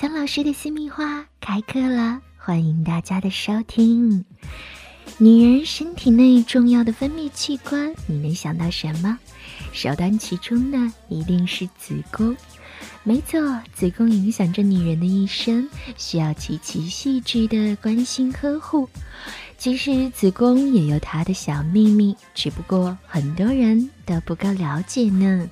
姜老师的私密话开课了，欢迎大家的收听。女人身体内重要的分泌器官，你能想到什么？首当其冲的一定是子宫。没错，子宫影响着女人的一生，需要极其细致的关心呵护。其实子宫也有它的小秘密，只不过很多人都不够了解呢。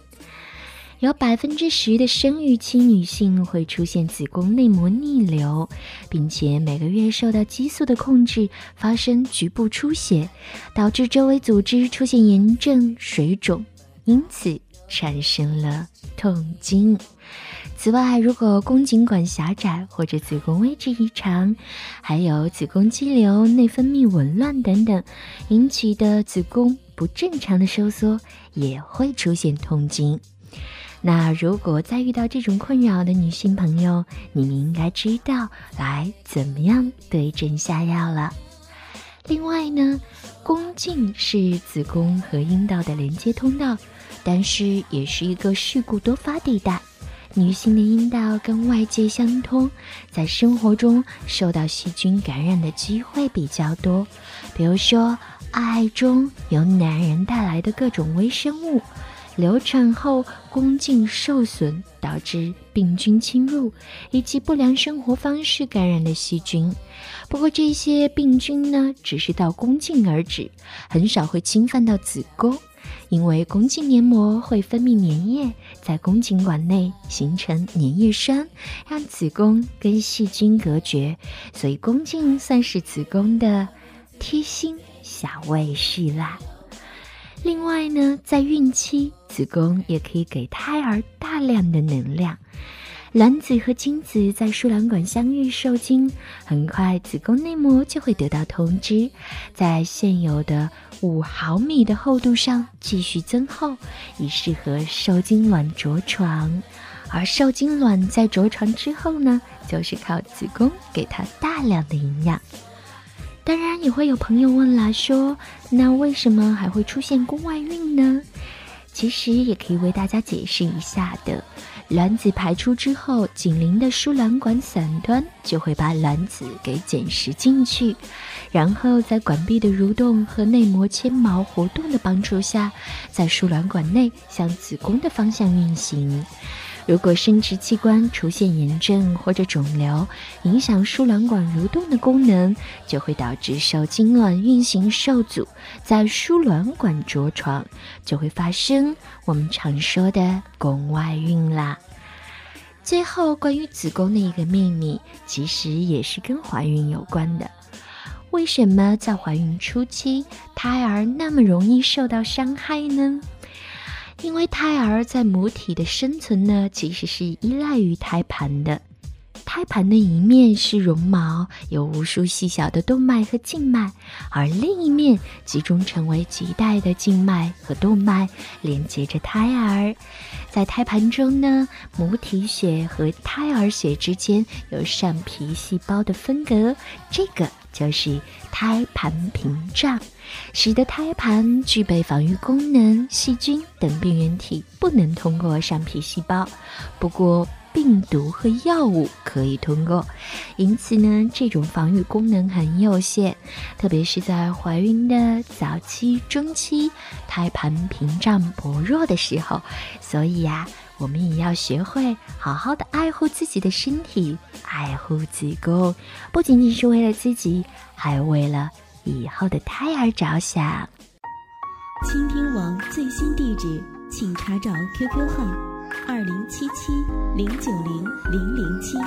有百分之十的生育期女性会出现子宫内膜逆流，并且每个月受到激素的控制，发生局部出血，导致周围组织出现炎症、水肿，因此产生了痛经。此外，如果宫颈管狭窄或者子宫位置异常，还有子宫肌瘤、内分泌紊乱等等引起的子宫不正常的收缩，也会出现痛经。那如果再遇到这种困扰的女性朋友，你们应该知道来怎么样对症下药了。另外呢，宫颈是子宫和阴道的连接通道，但是也是一个事故多发地带。女性的阴道跟外界相通，在生活中受到细菌感染的机会比较多，比如说爱中由男人带来的各种微生物。流产后宫颈受损导致病菌侵入，以及不良生活方式感染的细菌。不过这些病菌呢，只是到宫颈而止，很少会侵犯到子宫，因为宫颈黏膜会分泌粘液，在宫颈管内形成粘液栓，让子宫跟细菌隔绝，所以宫颈算是子宫的贴心小卫士啦。另外呢，在孕期，子宫也可以给胎儿大量的能量。卵子和精子在输卵管相遇受精，很快子宫内膜就会得到通知，在现有的五毫米的厚度上继续增厚，以适合受精卵着床。而受精卵在着床之后呢，就是靠子宫给它大量的营养。当然也会有朋友问了，说那为什么还会出现宫外孕呢？其实也可以为大家解释一下的。卵子排出之后，紧邻的输卵管伞端就会把卵子给捡拾进去，然后在管壁的蠕动和内膜纤毛活动的帮助下，在输卵管内向子宫的方向运行。如果生殖器官出现炎症或者肿瘤，影响输卵管蠕动的功能，就会导致受精卵运行受阻，在输卵管着床，就会发生我们常说的宫外孕啦。最后，关于子宫的一个秘密，其实也是跟怀孕有关的。为什么在怀孕初期，胎儿那么容易受到伤害呢？因为胎儿在母体的生存呢，其实是依赖于胎盘的。胎盘的一面是绒毛，有无数细小的动脉和静脉，而另一面集中成为脐带的静脉和动脉，连接着胎儿。在胎盘中呢，母体血和胎儿血之间有上皮细胞的分隔，这个就是胎盘屏障。使得胎盘具备防御功能，细菌等病原体不能通过上皮细胞，不过病毒和药物可以通过。因此呢，这种防御功能很有限，特别是在怀孕的早期、中期，胎盘屏障薄弱的时候。所以呀，我们也要学会好好的爱护自己的身体，爱护子宫，不仅仅是为了自己，还为了。以后的胎儿着想。倾听网最新地址，请查找 QQ 号二零七七零九零零零七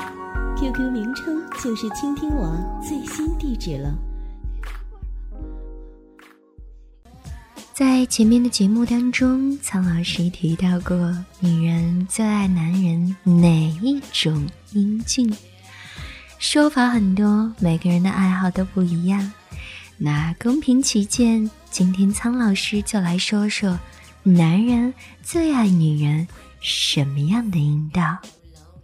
，QQ 名称就是倾听网最新地址了。在前面的节目当中，苍老师提到过，女人最爱男人哪一种阴茎？说法很多，每个人的爱好都不一样。那公平起见，今天苍老师就来说说，男人最爱女人什么样的阴道？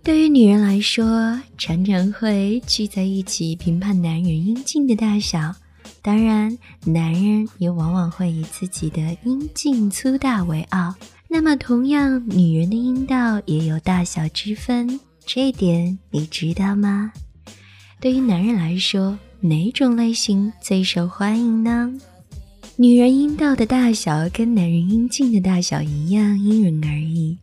对于女人来说，常常会聚在一起评判男人阴茎的大小，当然，男人也往往会以自己的阴茎粗大为傲。那么，同样，女人的阴道也有大小之分。这点你知道吗？对于男人来说，哪种类型最受欢迎呢？女人阴道的大小跟男人阴茎的大小一样，因人而异，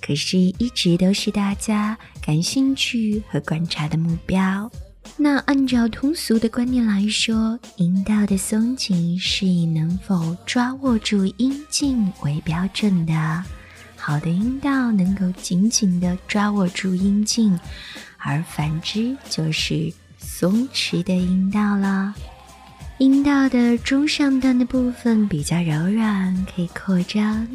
可是一直都是大家感兴趣和观察的目标。那按照通俗的观念来说，阴道的松紧是以能否抓握住阴茎为标准的。好的阴道能够紧紧地抓握住阴茎，而反之就是松弛的阴道了。阴道的中上段的部分比较柔软，可以扩张。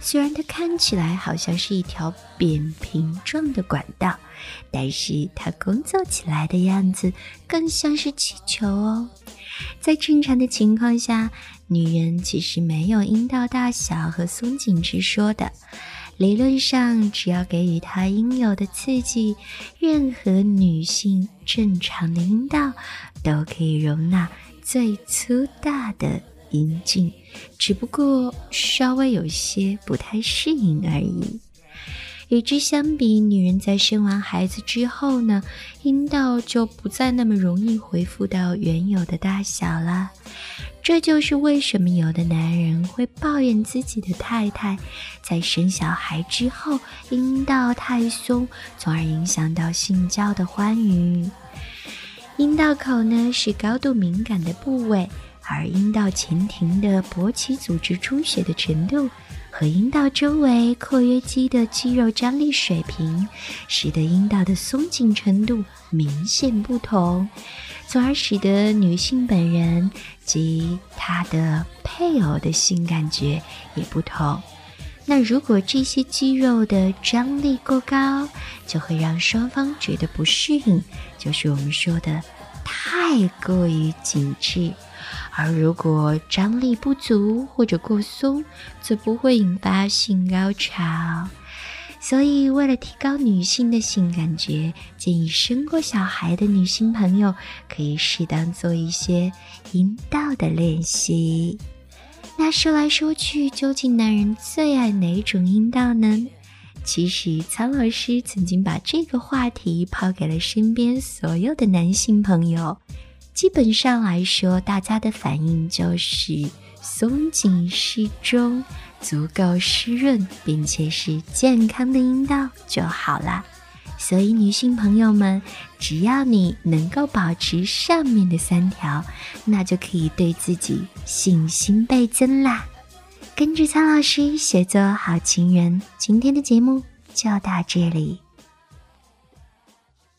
虽然它看起来好像是一条扁平状的管道，但是它工作起来的样子更像是气球哦。在正常的情况下，女人其实没有阴道大小和松紧之说的。理论上，只要给予她应有的刺激，任何女性正常的阴道都可以容纳。最粗大的阴茎，只不过稍微有些不太适应而已。与之相比，女人在生完孩子之后呢，阴道就不再那么容易恢复到原有的大小了。这就是为什么有的男人会抱怨自己的太太在生小孩之后阴道太松，从而影响到性交的欢愉。阴道口呢是高度敏感的部位，而阴道前庭的勃起组织充血的程度和阴道周围括约肌的肌肉张力水平，使得阴道的松紧程度明显不同，从而使得女性本人及她的配偶的性感觉也不同。那如果这些肌肉的张力过高，就会让双方觉得不适应，就是我们说的太过于紧致；而如果张力不足或者过松，则不会引发性高潮。所以，为了提高女性的性感觉，建议生过小孩的女性朋友可以适当做一些阴道的练习。那说来说去，究竟男人最爱哪种阴道呢？其实，苍老师曾经把这个话题抛给了身边所有的男性朋友。基本上来说，大家的反应就是松紧适中、足够湿润，并且是健康的阴道就好了。所以，女性朋友们，只要你能够保持上面的三条，那就可以对自己信心倍增啦。跟着苍老师学做好情人，今天的节目就到这里。